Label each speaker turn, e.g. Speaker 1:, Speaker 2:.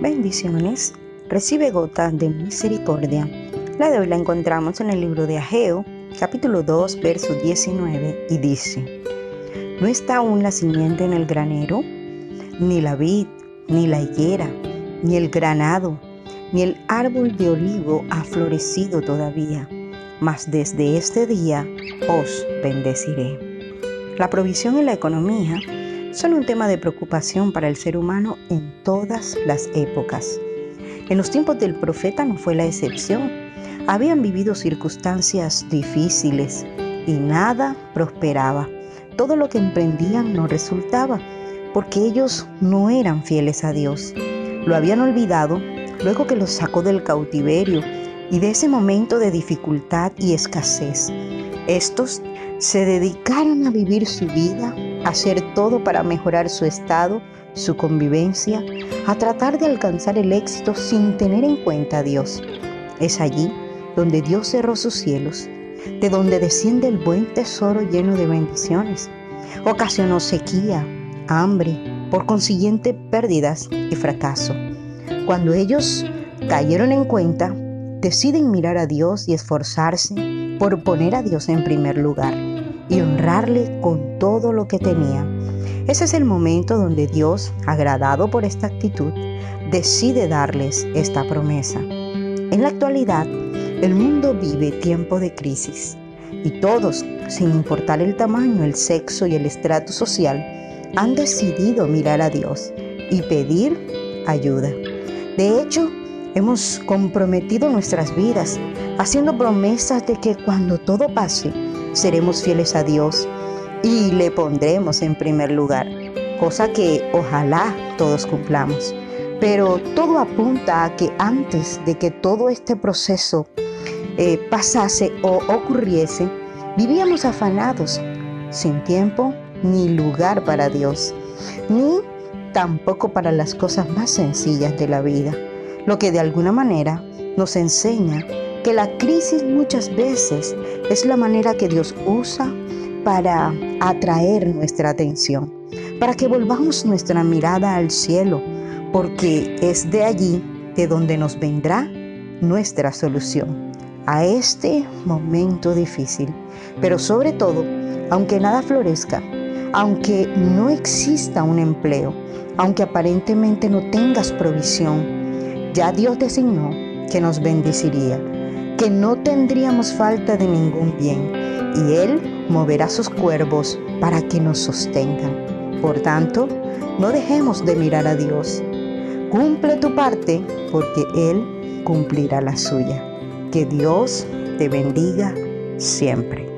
Speaker 1: Bendiciones. Recibe gotas de misericordia. La de hoy la encontramos en el libro de Ageo, capítulo 2, verso 19, y dice, ¿No está aún la simiente en el granero? Ni la vid, ni la higuera, ni el granado, ni el árbol de olivo ha florecido todavía, mas desde este día os bendeciré. La provisión y la economía son un tema de preocupación para el ser humano en todas las épocas. En los tiempos del profeta no fue la excepción. Habían vivido circunstancias difíciles y nada prosperaba. Todo lo que emprendían no resultaba porque ellos no eran fieles a Dios. Lo habían olvidado luego que los sacó del cautiverio y de ese momento de dificultad y escasez. Estos se dedicaron a vivir su vida hacer todo para mejorar su estado, su convivencia, a tratar de alcanzar el éxito sin tener en cuenta a Dios. Es allí donde Dios cerró sus cielos, de donde desciende el buen tesoro lleno de bendiciones. Ocasionó sequía, hambre, por consiguiente pérdidas y fracaso. Cuando ellos cayeron en cuenta, deciden mirar a Dios y esforzarse por poner a Dios en primer lugar y honrarle con todo lo que tenía. Ese es el momento donde Dios, agradado por esta actitud, decide darles esta promesa. En la actualidad, el mundo vive tiempo de crisis y todos, sin importar el tamaño, el sexo y el estrato social, han decidido mirar a Dios y pedir ayuda. De hecho, hemos comprometido nuestras vidas haciendo promesas de que cuando todo pase, seremos fieles a Dios y le pondremos en primer lugar, cosa que ojalá todos cumplamos. Pero todo apunta a que antes de que todo este proceso eh, pasase o ocurriese, vivíamos afanados, sin tiempo ni lugar para Dios, ni tampoco para las cosas más sencillas de la vida, lo que de alguna manera nos enseña que la crisis muchas veces es la manera que Dios usa para atraer nuestra atención, para que volvamos nuestra mirada al cielo, porque es de allí de donde nos vendrá nuestra solución a este momento difícil. Pero sobre todo, aunque nada florezca, aunque no exista un empleo, aunque aparentemente no tengas provisión, ya Dios designó que nos bendeciría que no tendríamos falta de ningún bien, y Él moverá sus cuervos para que nos sostengan. Por tanto, no dejemos de mirar a Dios. Cumple tu parte porque Él cumplirá la suya. Que Dios te bendiga siempre.